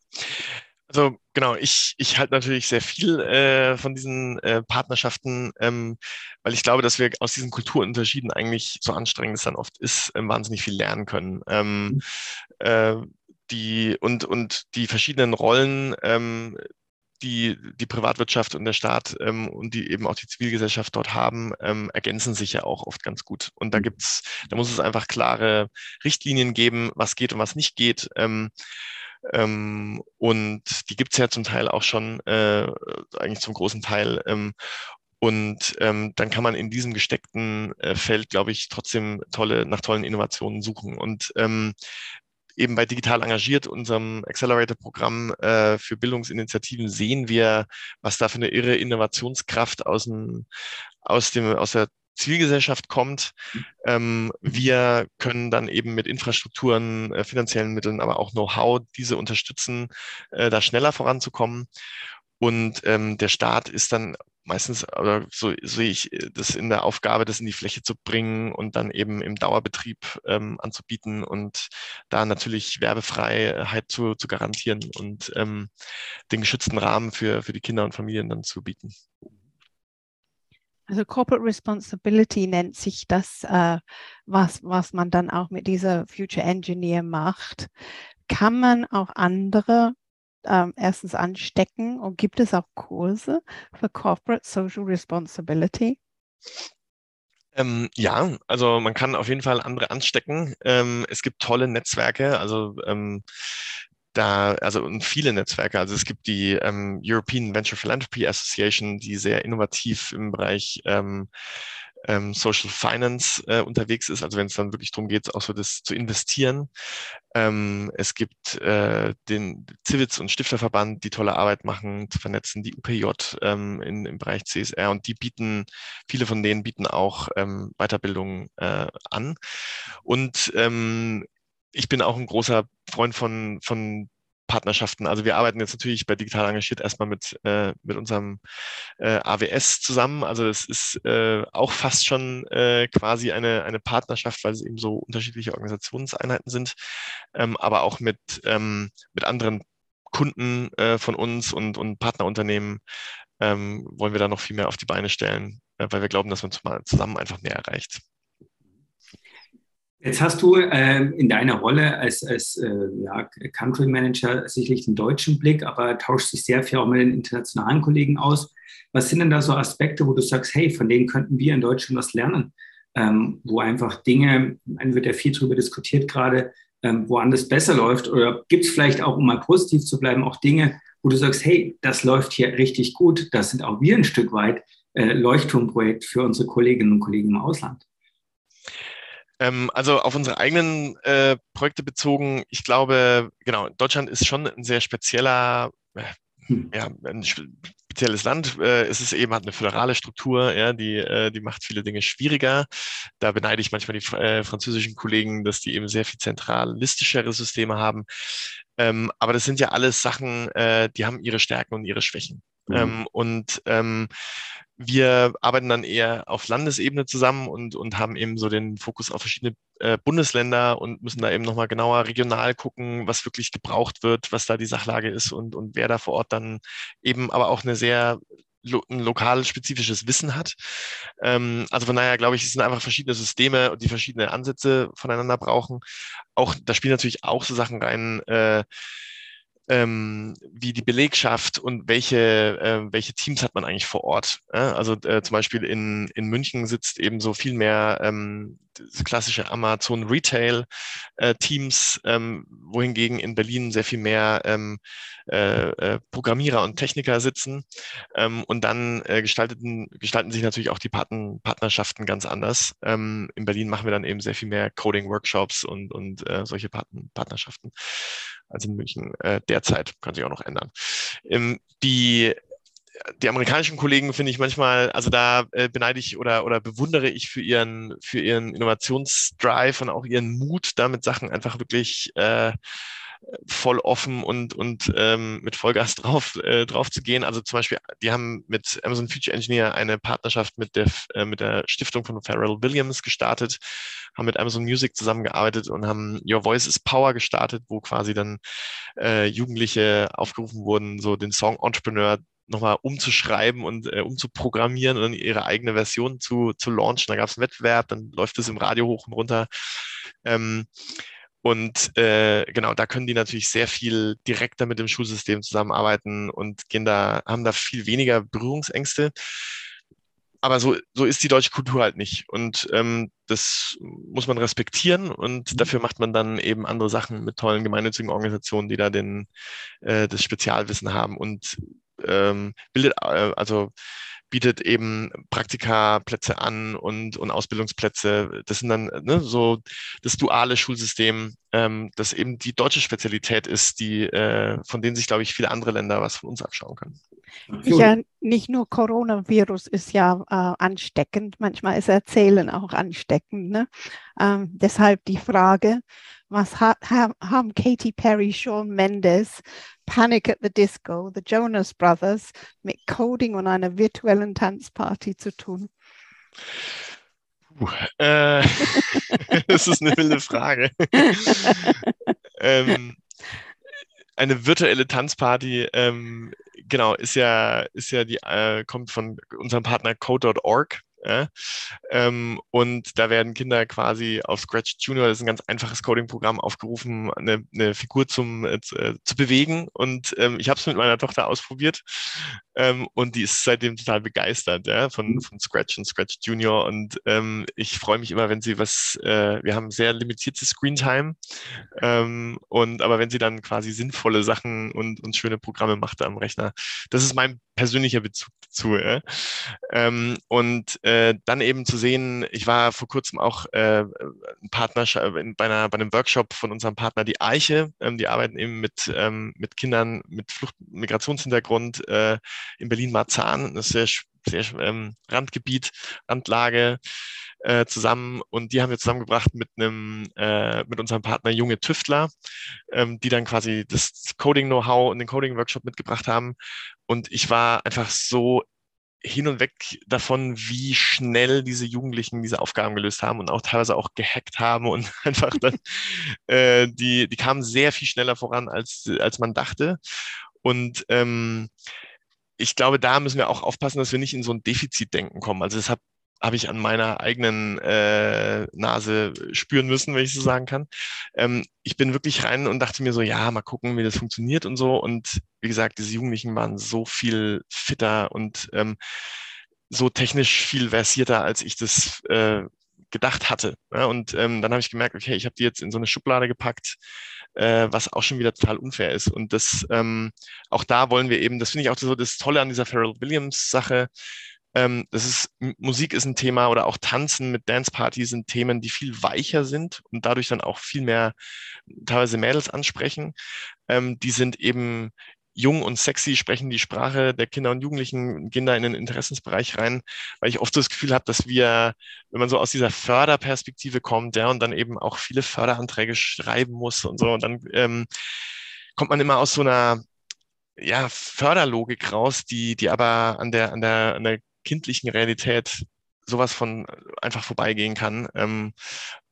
also genau, ich, ich halte natürlich sehr viel äh, von diesen äh, Partnerschaften, ähm, weil ich glaube, dass wir aus diesen Kulturunterschieden eigentlich, so anstrengend es dann oft ist, äh, wahnsinnig viel lernen können. Ähm, mhm. äh, die, und, und die verschiedenen Rollen, ähm, die die Privatwirtschaft und der Staat ähm, und die eben auch die Zivilgesellschaft dort haben, ähm, ergänzen sich ja auch oft ganz gut. Und da mhm. gibt's, da muss es einfach klare Richtlinien geben, was geht und was nicht geht. Ähm, ähm, und die gibt es ja zum Teil auch schon, äh, eigentlich zum großen Teil. Ähm, und ähm, dann kann man in diesem gesteckten äh, Feld, glaube ich, trotzdem tolle, nach tollen Innovationen suchen. Und ähm, eben bei Digital Engagiert, unserem Accelerator-Programm äh, für Bildungsinitiativen, sehen wir, was da für eine irre Innovationskraft aus, dem, aus, dem, aus der Zivilgesellschaft kommt. Ähm, wir können dann eben mit Infrastrukturen, äh, finanziellen Mitteln, aber auch Know-how diese unterstützen, äh, da schneller voranzukommen. Und ähm, der Staat ist dann meistens, oder so sehe ich äh, das in der Aufgabe, das in die Fläche zu bringen und dann eben im Dauerbetrieb ähm, anzubieten und da natürlich Werbefreiheit zu, zu garantieren und ähm, den geschützten Rahmen für, für die Kinder und Familien dann zu bieten. Also Corporate Responsibility nennt sich das, äh, was, was man dann auch mit dieser Future Engineer macht. Kann man auch andere ähm, erstens anstecken und gibt es auch Kurse für Corporate Social Responsibility? Ähm, ja, also man kann auf jeden Fall andere anstecken. Ähm, es gibt tolle Netzwerke, also ähm, da, also viele Netzwerke. Also es gibt die ähm, European Venture Philanthropy Association, die sehr innovativ im Bereich ähm, ähm, Social Finance äh, unterwegs ist, also wenn es dann wirklich darum geht, auch so das zu investieren. Ähm, es gibt äh, den Civits- und Stifterverband, die tolle Arbeit machen, zu vernetzen, die UPJ ähm, in, im Bereich CSR und die bieten, viele von denen bieten auch ähm, Weiterbildung äh, an. Und ähm, ich bin auch ein großer Freund von, von Partnerschaften. Also wir arbeiten jetzt natürlich bei Digital Engagiert erstmal mit, äh, mit unserem äh, AWS zusammen. Also es ist äh, auch fast schon äh, quasi eine, eine Partnerschaft, weil es eben so unterschiedliche Organisationseinheiten sind, ähm, aber auch mit, ähm, mit anderen Kunden äh, von uns und, und Partnerunternehmen ähm, wollen wir da noch viel mehr auf die Beine stellen, äh, weil wir glauben, dass man zusammen einfach mehr erreicht. Jetzt hast du äh, in deiner Rolle als, als äh, ja, Country Manager sicherlich den deutschen Blick, aber tauscht sich sehr viel auch mit den internationalen Kollegen aus. Was sind denn da so Aspekte, wo du sagst, hey, von denen könnten wir in Deutschland was lernen? Ähm, wo einfach Dinge, man wird ja viel darüber diskutiert gerade, ähm, woanders besser läuft? Oder gibt es vielleicht auch, um mal positiv zu bleiben, auch Dinge, wo du sagst, hey, das läuft hier richtig gut, das sind auch wir ein Stück weit äh, Leuchtturmprojekt für unsere Kolleginnen und Kollegen im Ausland? Ähm, also auf unsere eigenen äh, Projekte bezogen, ich glaube, genau, Deutschland ist schon ein sehr spezieller, äh, hm. ja, ein spezielles Land. Äh, es ist eben, hat eine föderale Struktur, ja, die, äh, die macht viele Dinge schwieriger. Da beneide ich manchmal die äh, französischen Kollegen, dass die eben sehr viel zentralistischere Systeme haben. Ähm, aber das sind ja alles Sachen, äh, die haben ihre Stärken und ihre Schwächen. Mhm. Ähm, und ähm, wir arbeiten dann eher auf Landesebene zusammen und, und haben eben so den Fokus auf verschiedene äh, Bundesländer und müssen da eben nochmal genauer regional gucken, was wirklich gebraucht wird, was da die Sachlage ist und, und wer da vor Ort dann eben aber auch eine sehr lo ein lokal spezifisches Wissen hat. Ähm, also von daher glaube ich, es sind einfach verschiedene Systeme, die verschiedene Ansätze voneinander brauchen. Auch da spielen natürlich auch so Sachen rein. Äh, ähm, wie die Belegschaft und welche, äh, welche Teams hat man eigentlich vor Ort. Äh? Also äh, zum Beispiel in, in München sitzt eben so viel mehr ähm, klassische Amazon Retail äh, Teams, ähm, wohingegen in Berlin sehr viel mehr ähm, äh, äh, Programmierer und Techniker sitzen. Ähm, und dann äh, gestalteten, gestalten sich natürlich auch die Partn Partnerschaften ganz anders. Ähm, in Berlin machen wir dann eben sehr viel mehr Coding-Workshops und, und äh, solche Partn Partnerschaften als in München äh, derzeit. Kann sich auch noch ändern. Ähm, die die amerikanischen Kollegen finde ich manchmal, also da äh, beneide ich oder, oder bewundere ich für ihren, für ihren Innovationsdrive und auch ihren Mut, damit Sachen einfach wirklich äh, voll offen und, und ähm, mit Vollgas drauf, äh, drauf zu gehen. Also zum Beispiel, die haben mit Amazon Future Engineer eine Partnerschaft mit der, äh, mit der Stiftung von Pharrell Williams gestartet, haben mit Amazon Music zusammengearbeitet und haben Your Voice is Power gestartet, wo quasi dann äh, Jugendliche aufgerufen wurden, so den Song Entrepreneur nochmal umzuschreiben und äh, umzuprogrammieren und dann ihre eigene Version zu, zu launchen. Da gab es einen Wettbewerb, dann läuft es im Radio hoch und runter. Ähm, und äh, genau, da können die natürlich sehr viel direkter mit dem Schulsystem zusammenarbeiten und gehen da, haben da viel weniger Berührungsängste. Aber so, so ist die deutsche Kultur halt nicht. Und ähm, das muss man respektieren und mhm. dafür macht man dann eben andere Sachen mit tollen gemeinnützigen Organisationen, die da den, äh, das Spezialwissen haben und ähm, bildet, äh, also bietet eben Praktikaplätze an und, und Ausbildungsplätze. Das sind dann ne, so das duale Schulsystem, ähm, das eben die deutsche Spezialität ist, die, äh, von denen sich, glaube ich, viele andere Länder was von uns abschauen können. Ja, nicht nur Coronavirus ist ja äh, ansteckend, manchmal ist Erzählen auch ansteckend. Ne? Ähm, deshalb die Frage, was ha haben Katy Perry, Shawn Mendes, Panic at the Disco, The Jonas Brothers mit Coding und einer virtuellen Tanzparty zu tun? Uh, äh, das ist eine wilde Frage. ähm, eine virtuelle Tanzparty ähm, genau, ist ja, ist ja die, äh, kommt von unserem Partner code.org. Ja? Ähm, und da werden Kinder quasi auf Scratch Junior, das ist ein ganz einfaches Coding-Programm, aufgerufen, eine, eine Figur zum, äh, zu bewegen. Und ähm, ich habe es mit meiner Tochter ausprobiert ähm, und die ist seitdem total begeistert ja, von, mhm. von Scratch und Scratch Junior. Und ähm, ich freue mich immer, wenn sie was, äh, wir haben sehr limitierte Screentime. Ähm, und aber wenn sie dann quasi sinnvolle Sachen und, und schöne Programme macht am Rechner, das ist mein persönlicher Bezug dazu. Ja. Ähm, und äh, dann eben zu sehen, ich war vor kurzem auch äh, Partner bei, einer, bei einem Workshop von unserem Partner Die Eiche. Ähm, die arbeiten eben mit, ähm, mit Kindern mit Flucht Migrationshintergrund äh, in Berlin-Marzahn, das ist sehr, sehr ähm, Randgebiet, Randlage äh, zusammen. Und die haben wir zusammengebracht mit einem äh, mit unserem Partner junge Tüftler, ähm, die dann quasi das Coding-Know-how und den Coding-Workshop mitgebracht haben. Und ich war einfach so hin und weg davon, wie schnell diese Jugendlichen diese Aufgaben gelöst haben und auch teilweise auch gehackt haben und einfach dann, äh, die, die kamen sehr viel schneller voran, als, als man dachte. Und ähm, ich glaube, da müssen wir auch aufpassen, dass wir nicht in so ein Defizitdenken kommen. Also deshalb habe ich an meiner eigenen äh, Nase spüren müssen, wenn ich so sagen kann. Ähm, ich bin wirklich rein und dachte mir so, ja, mal gucken, wie das funktioniert und so. Und wie gesagt, diese Jugendlichen waren so viel fitter und ähm, so technisch viel versierter, als ich das äh, gedacht hatte. Ja, und ähm, dann habe ich gemerkt, okay, ich habe die jetzt in so eine Schublade gepackt, äh, was auch schon wieder total unfair ist. Und das ähm, auch da wollen wir eben, das finde ich auch so das Tolle an dieser Pharrell Williams Sache. Ähm, das ist, Musik ist ein Thema oder auch Tanzen mit Dance Party sind Themen, die viel weicher sind und dadurch dann auch viel mehr teilweise Mädels ansprechen. Ähm, die sind eben jung und sexy, sprechen die Sprache der Kinder und Jugendlichen, gehen da in den Interessensbereich rein, weil ich oft das Gefühl habe, dass wir, wenn man so aus dieser Förderperspektive kommt, ja, und dann eben auch viele Förderanträge schreiben muss und so, und dann ähm, kommt man immer aus so einer ja, Förderlogik raus, die, die aber an der, an der, an der kindlichen Realität sowas von einfach vorbeigehen kann. Ähm,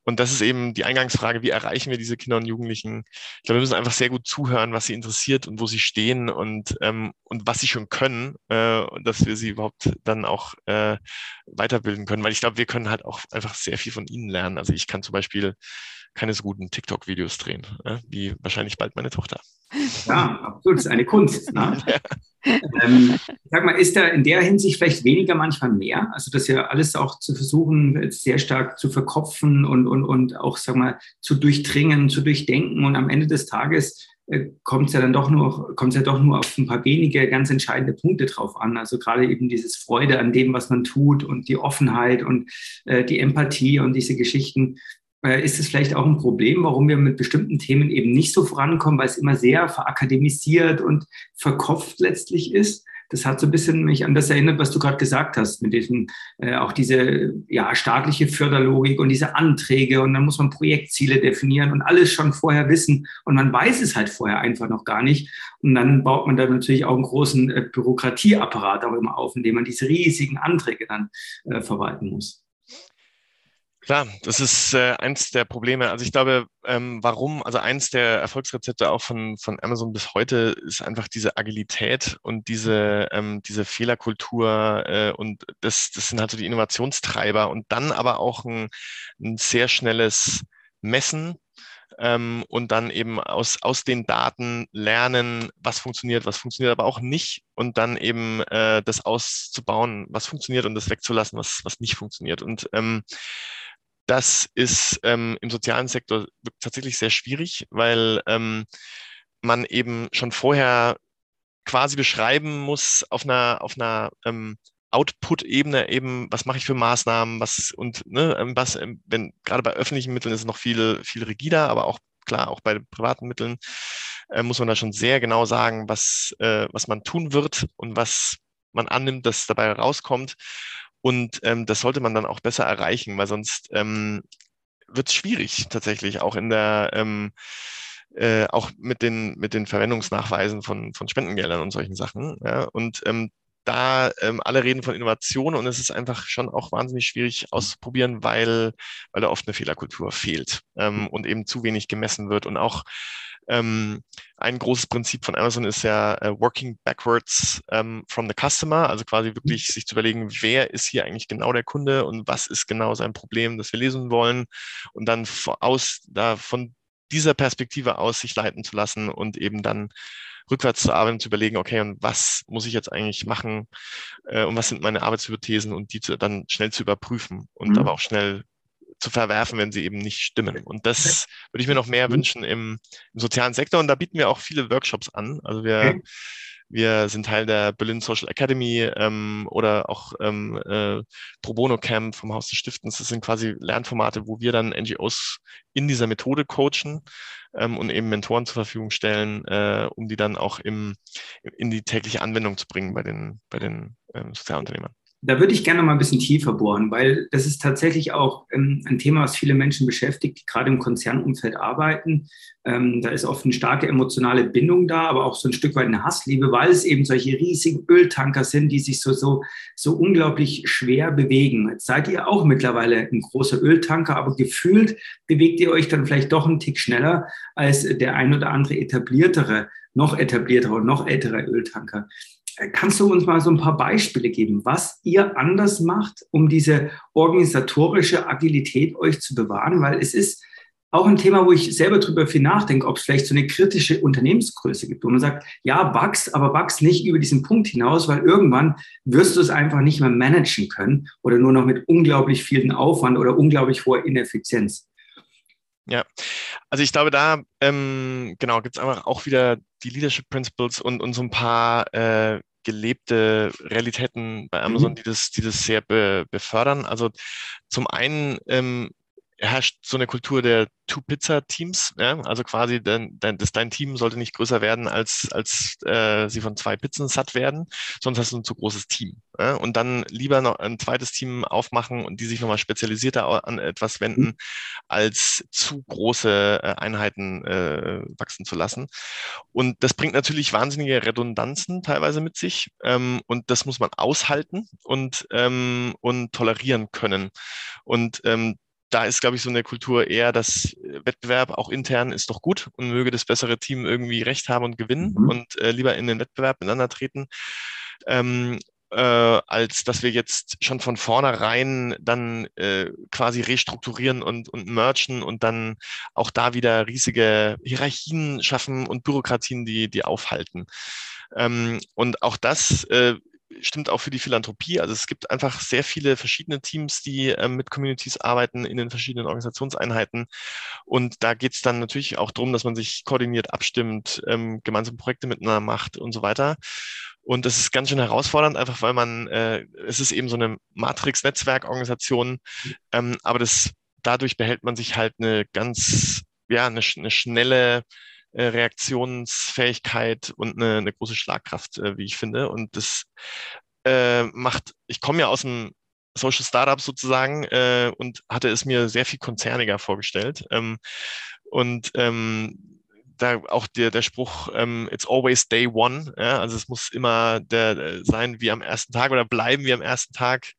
und das ist eben die Eingangsfrage, wie erreichen wir diese Kinder und Jugendlichen? Ich glaube, wir müssen einfach sehr gut zuhören, was sie interessiert und wo sie stehen und, ähm, und was sie schon können, äh, dass wir sie überhaupt dann auch äh, weiterbilden können. Weil ich glaube, wir können halt auch einfach sehr viel von ihnen lernen. Also ich kann zum Beispiel keine so guten TikTok-Videos drehen, äh, wie wahrscheinlich bald meine Tochter. Ja, absolut, das ist eine Kunst. Ne? Ähm, sag mal, ist da in der Hinsicht vielleicht weniger manchmal mehr? Also das ja alles auch zu versuchen, sehr stark zu verkopfen und, und, und auch, sag mal, zu durchdringen, zu durchdenken und am Ende des Tages äh, kommt es ja dann doch nur, kommt ja doch nur auf ein paar wenige ganz entscheidende Punkte drauf an. Also gerade eben dieses Freude an dem, was man tut und die Offenheit und äh, die Empathie und diese Geschichten ist es vielleicht auch ein Problem, warum wir mit bestimmten Themen eben nicht so vorankommen, weil es immer sehr verakademisiert und verkopft letztlich ist. Das hat so ein bisschen mich an das erinnert, was du gerade gesagt hast, mit diesem, äh, auch diese ja, staatliche Förderlogik und diese Anträge und dann muss man Projektziele definieren und alles schon vorher wissen und man weiß es halt vorher einfach noch gar nicht. Und dann baut man da natürlich auch einen großen äh, Bürokratieapparat auch immer auf, indem man diese riesigen Anträge dann äh, verwalten muss. Klar, das ist äh, eins der Probleme. Also ich glaube, ähm, warum, also eins der Erfolgsrezepte auch von, von Amazon bis heute ist einfach diese Agilität und diese, ähm, diese Fehlerkultur äh, und das, das sind halt so die Innovationstreiber und dann aber auch ein, ein sehr schnelles Messen ähm, und dann eben aus, aus den Daten lernen, was funktioniert, was funktioniert aber auch nicht und dann eben äh, das auszubauen, was funktioniert und das wegzulassen, was, was nicht funktioniert. Und ähm, das ist ähm, im sozialen Sektor tatsächlich sehr schwierig, weil ähm, man eben schon vorher quasi beschreiben muss auf einer, auf einer ähm, Output-Ebene eben, was mache ich für Maßnahmen, was und ne, ähm, was, ähm, wenn gerade bei öffentlichen Mitteln ist es noch viel, viel rigider, aber auch klar, auch bei privaten Mitteln äh, muss man da schon sehr genau sagen, was, äh, was man tun wird und was man annimmt, dass dabei rauskommt. Und ähm, das sollte man dann auch besser erreichen, weil sonst ähm, wird es schwierig tatsächlich auch in der ähm, äh, auch mit den mit den Verwendungsnachweisen von von Spendengeldern und solchen Sachen. Ja? Und ähm, da ähm, alle reden von Innovation und es ist einfach schon auch wahnsinnig schwierig auszuprobieren, weil weil da oft eine Fehlerkultur fehlt ähm, und eben zu wenig gemessen wird und auch Ähm, ein großes Prinzip von Amazon ist ja uh, working backwards um, ähm, from the customer, also quasi wirklich sich zu überlegen, wer ist hier eigentlich genau der Kunde und was ist genau sein Problem, das wir lesen wollen und dann aus, da von dieser Perspektive aus sich leiten zu lassen und eben dann rückwärts zu arbeiten, zu überlegen, okay, und was muss ich jetzt eigentlich machen äh, und was sind meine Arbeitshypothesen und die zu, dann schnell zu überprüfen und mhm. aber auch schnell zu verwerfen, wenn sie eben nicht stimmen. Und das würde ich mir noch mehr mhm. wünschen im, im, sozialen Sektor. Und da bieten wir auch viele Workshops an. Also wir okay. Wir sind Teil der Berlin Social Academy ähm, oder auch ähm, äh, Pro Bono Camp vom Haus des Stiftens. Das sind quasi Lernformate, wo wir dann NGOs in dieser Methode coachen ähm, und eben Mentoren zur Verfügung stellen, äh, um die dann auch im, in die tägliche Anwendung zu bringen bei den, bei den ähm, Sozialunternehmern. Da würde ich gerne mal ein bisschen tiefer bohren, weil das ist tatsächlich auch ähm, ein Thema, was viele Menschen beschäftigt, die gerade im Konzernumfeld arbeiten. Ähm, da ist oft eine starke emotionale Bindung da, aber auch so ein Stück weit eine Hassliebe, weil es eben solche riesigen Öltanker sind, die sich so, so, so unglaublich schwer bewegen. Jetzt seid ihr auch mittlerweile ein großer Öltanker, aber gefühlt bewegt ihr euch dann vielleicht doch einen Tick schneller als der ein oder andere etabliertere, noch etabliertere und noch ältere Öltanker. Kannst du uns mal so ein paar Beispiele geben, was ihr anders macht, um diese organisatorische Agilität euch zu bewahren? Weil es ist auch ein Thema, wo ich selber drüber viel nachdenke, ob es vielleicht so eine kritische Unternehmensgröße gibt, wo man sagt, ja, wachs, aber wachs nicht über diesen Punkt hinaus, weil irgendwann wirst du es einfach nicht mehr managen können oder nur noch mit unglaublich vielen Aufwand oder unglaublich hoher Ineffizienz. Ja, also ich glaube, da ähm, genau gibt es einfach auch wieder die Leadership Principles und, und so ein paar äh, gelebte Realitäten bei Amazon, mhm. die, das, die das sehr be befördern. Also zum einen ähm, herrscht so eine Kultur der Two-Pizza-Teams. Ja? Also quasi, dein, dein, das, dein Team sollte nicht größer werden, als, als äh, sie von zwei Pizzen satt werden, sonst hast du ein zu großes Team. Ja? Und dann lieber noch ein zweites Team aufmachen und die sich nochmal spezialisierter an etwas wenden, mhm. als zu große äh, Einheiten äh, wachsen zu lassen. Und das bringt natürlich wahnsinnige Redundanzen teilweise mit sich. Ähm, und das muss man aushalten und, ähm, und tolerieren können. Und ähm, da ist, glaube ich, so eine Kultur eher, dass äh, Wettbewerb auch intern ist doch gut und möge das bessere Team irgendwie recht haben und gewinnen mhm. und äh, lieber in den Wettbewerb miteinander treten. Ähm, äh, als dass wir jetzt schon von vornherein dann äh, quasi restrukturieren und, und merchen und dann auch da wieder riesige Hierarchien schaffen und Bürokratien, die, die aufhalten. Ähm, und auch das äh, stimmt auch für die Philanthropie. Also es gibt einfach sehr viele verschiedene Teams, die ähm, mit Communities arbeiten in den verschiedenen Organisationseinheiten. Und da geht es dann natürlich auch darum, dass man sich koordiniert abstimmt, ähm, gemeinsam Projekte miteinander macht und so weiter. Und das ist ganz schön herausfordernd, einfach weil man, äh, es ist eben so eine Matrix-Netzwerkorganisation, ähm, aber das, dadurch behält man sich halt eine ganz, ja, eine, eine schnelle äh, Reaktionsfähigkeit und eine, eine große Schlagkraft, äh, wie ich finde. Und das äh, macht, ich komme ja aus dem Social Startup sozusagen äh, und hatte es mir sehr viel konzerniger vorgestellt. Ähm, und ähm, da auch der, der Spruch, ähm, it's always day one, ja, also es muss immer der, der sein wie am ersten Tag oder bleiben wie am ersten Tag.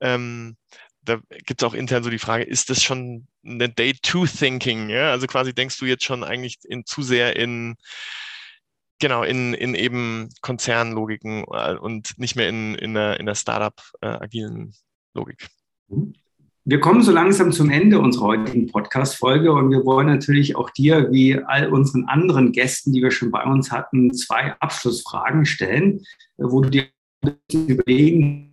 Ähm, da gibt es auch intern so die Frage, ist das schon eine Day-Two-Thinking? Ja? Also quasi denkst du jetzt schon eigentlich in, zu sehr in, genau, in, in eben Konzernlogiken äh, und nicht mehr in, in der, in der Startup-agilen äh, Logik. Wir kommen so langsam zum Ende unserer heutigen Podcast-Folge und wir wollen natürlich auch dir, wie all unseren anderen Gästen, die wir schon bei uns hatten, zwei Abschlussfragen stellen, wo du dir überlegen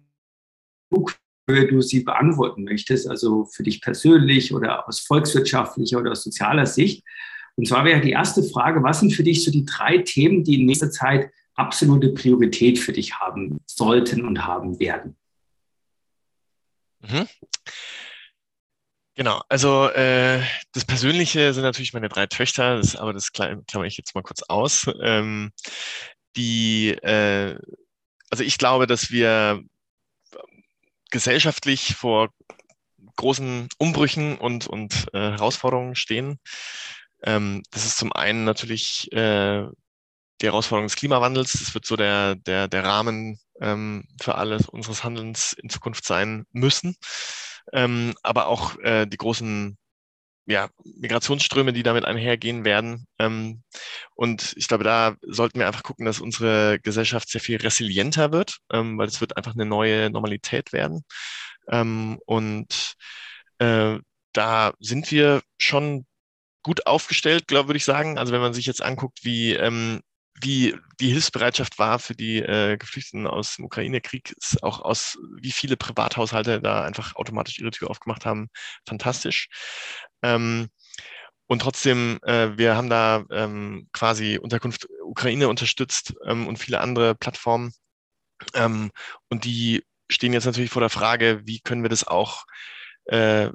du sie beantworten möchtest, also für dich persönlich oder aus volkswirtschaftlicher oder aus sozialer Sicht. Und zwar wäre die erste Frage, was sind für dich so die drei Themen, die in nächster Zeit absolute Priorität für dich haben sollten und haben werden? Mhm. Genau, also äh, das Persönliche sind natürlich meine drei Töchter, das, aber das klammer ich jetzt mal kurz aus. Ähm, die, äh, also ich glaube, dass wir gesellschaftlich vor großen Umbrüchen und, und äh, Herausforderungen stehen. Ähm, das ist zum einen natürlich äh, die Herausforderung des Klimawandels. Das wird so der, der, der Rahmen ähm, für alles unseres Handelns in Zukunft sein müssen. Ähm, aber auch äh, die großen ja, Migrationsströme, die damit einhergehen werden. Ähm, und ich glaube, da sollten wir einfach gucken, dass unsere Gesellschaft sehr viel resilienter wird, ähm, weil es wird einfach eine neue Normalität werden. Ähm, und äh, da sind wir schon gut aufgestellt, glaube würde ich sagen. Also wenn man sich jetzt anguckt, wie ähm, wie die Hilfsbereitschaft war für die äh, Geflüchteten aus dem Ukraine-Krieg, auch aus, wie viele Privathaushalte da einfach automatisch ihre Tür aufgemacht haben, fantastisch. Ähm, und trotzdem, äh, wir haben da ähm, quasi Unterkunft Ukraine unterstützt ähm, und viele andere Plattformen. Ähm, und die stehen jetzt natürlich vor der Frage, wie können wir das auch äh, äh,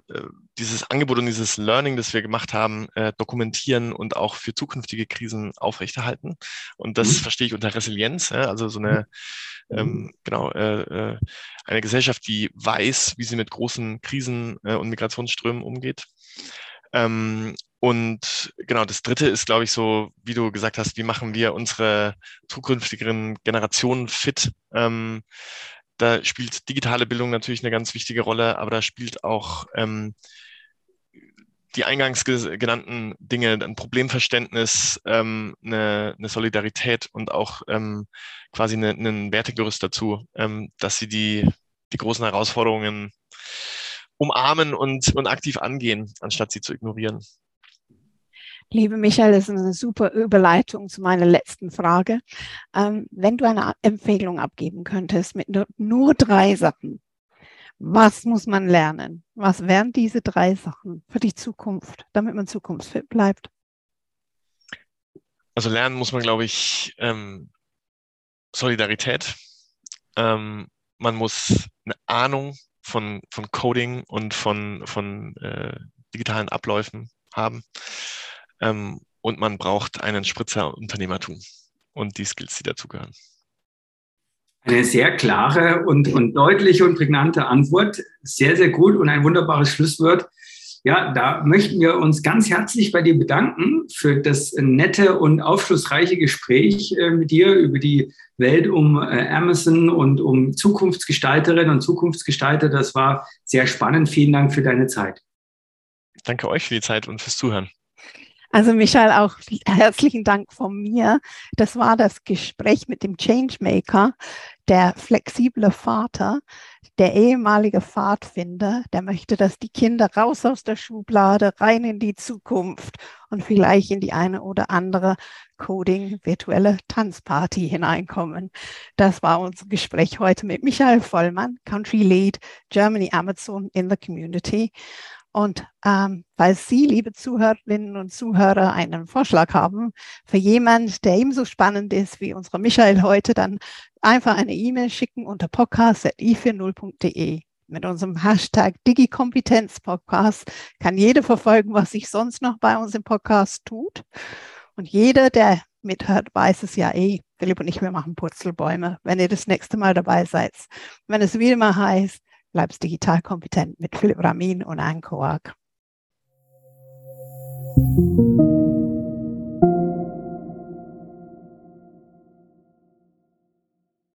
dieses Angebot und dieses Learning, das wir gemacht haben, äh, dokumentieren und auch für zukünftige Krisen aufrechterhalten. Und das mhm. verstehe ich unter Resilienz, ja? also so eine, mhm. ähm, genau, äh, äh, eine Gesellschaft, die weiß, wie sie mit großen Krisen äh, und Migrationsströmen umgeht. Ähm, und genau, das Dritte ist, glaube ich, so, wie du gesagt hast, wie machen wir unsere zukünftigen Generationen fit? Ähm, da spielt digitale Bildung natürlich eine ganz wichtige Rolle, aber da spielt auch ähm, die eingangs genannten Dinge, ein Problemverständnis, ähm, eine, eine, Solidarität und auch ähm, quasi eine, einen Wertegerüst dazu, ähm, dass sie die, die großen Herausforderungen umarmen und, und aktiv angehen, anstatt sie zu ignorieren. Liebe Michael, das ist eine super Überleitung zu meiner letzten Frage. Ähm, wenn du eine Empfehlung abgeben könntest mit nur, nur drei Sachen, was muss man lernen? Was wären diese drei Sachen für die Zukunft, damit man zukunftsfit bleibt? Also lernen muss man, glaube ich, ähm, Solidarität. Ähm, man muss eine Ahnung von, von Coding und von, von äh, digitalen Abläufen haben. Ähm, und man braucht einen Spritzer Unternehmertum und die Skills, die dazugehören. Eine sehr klare und, und deutliche und prägnante Antwort. Sehr, sehr gut und ein wunderbares Schlusswort. Ja, da möchten wir uns ganz herzlich bei dir bedanken für das nette und aufschlussreiche Gespräch äh, mit dir über die Welt um äh, Amazon und um Zukunftsgestalterinnen und Zukunftsgestalter. Das war sehr spannend. Vielen Dank für deine Zeit. Danke euch für die Zeit und fürs Zuhören. Also Michael, auch herzlichen Dank von mir. Das war das Gespräch mit dem Changemaker, der flexible Vater, der ehemalige Pfadfinder, der möchte, dass die Kinder raus aus der Schublade, rein in die Zukunft und vielleicht in die eine oder andere Coding virtuelle Tanzparty hineinkommen. Das war unser Gespräch heute mit Michael Vollmann, Country Lead Germany Amazon in the Community. Und ähm, weil Sie, liebe Zuhörerinnen und Zuhörer, einen Vorschlag haben für jemand, der ebenso spannend ist wie unsere Michael heute, dann einfach eine E-Mail schicken unter podcast.i40.de. Mit unserem Hashtag Digikompetenz-Podcast kann jeder verfolgen, was sich sonst noch bei uns im Podcast tut. Und jeder, der mithört, weiß es ja eh. Philipp und ich, wir machen Purzelbäume, wenn ihr das nächste Mal dabei seid. Wenn es wieder mal heißt, bleibst digital kompetent mit Philipp Ramin und Anne Koak.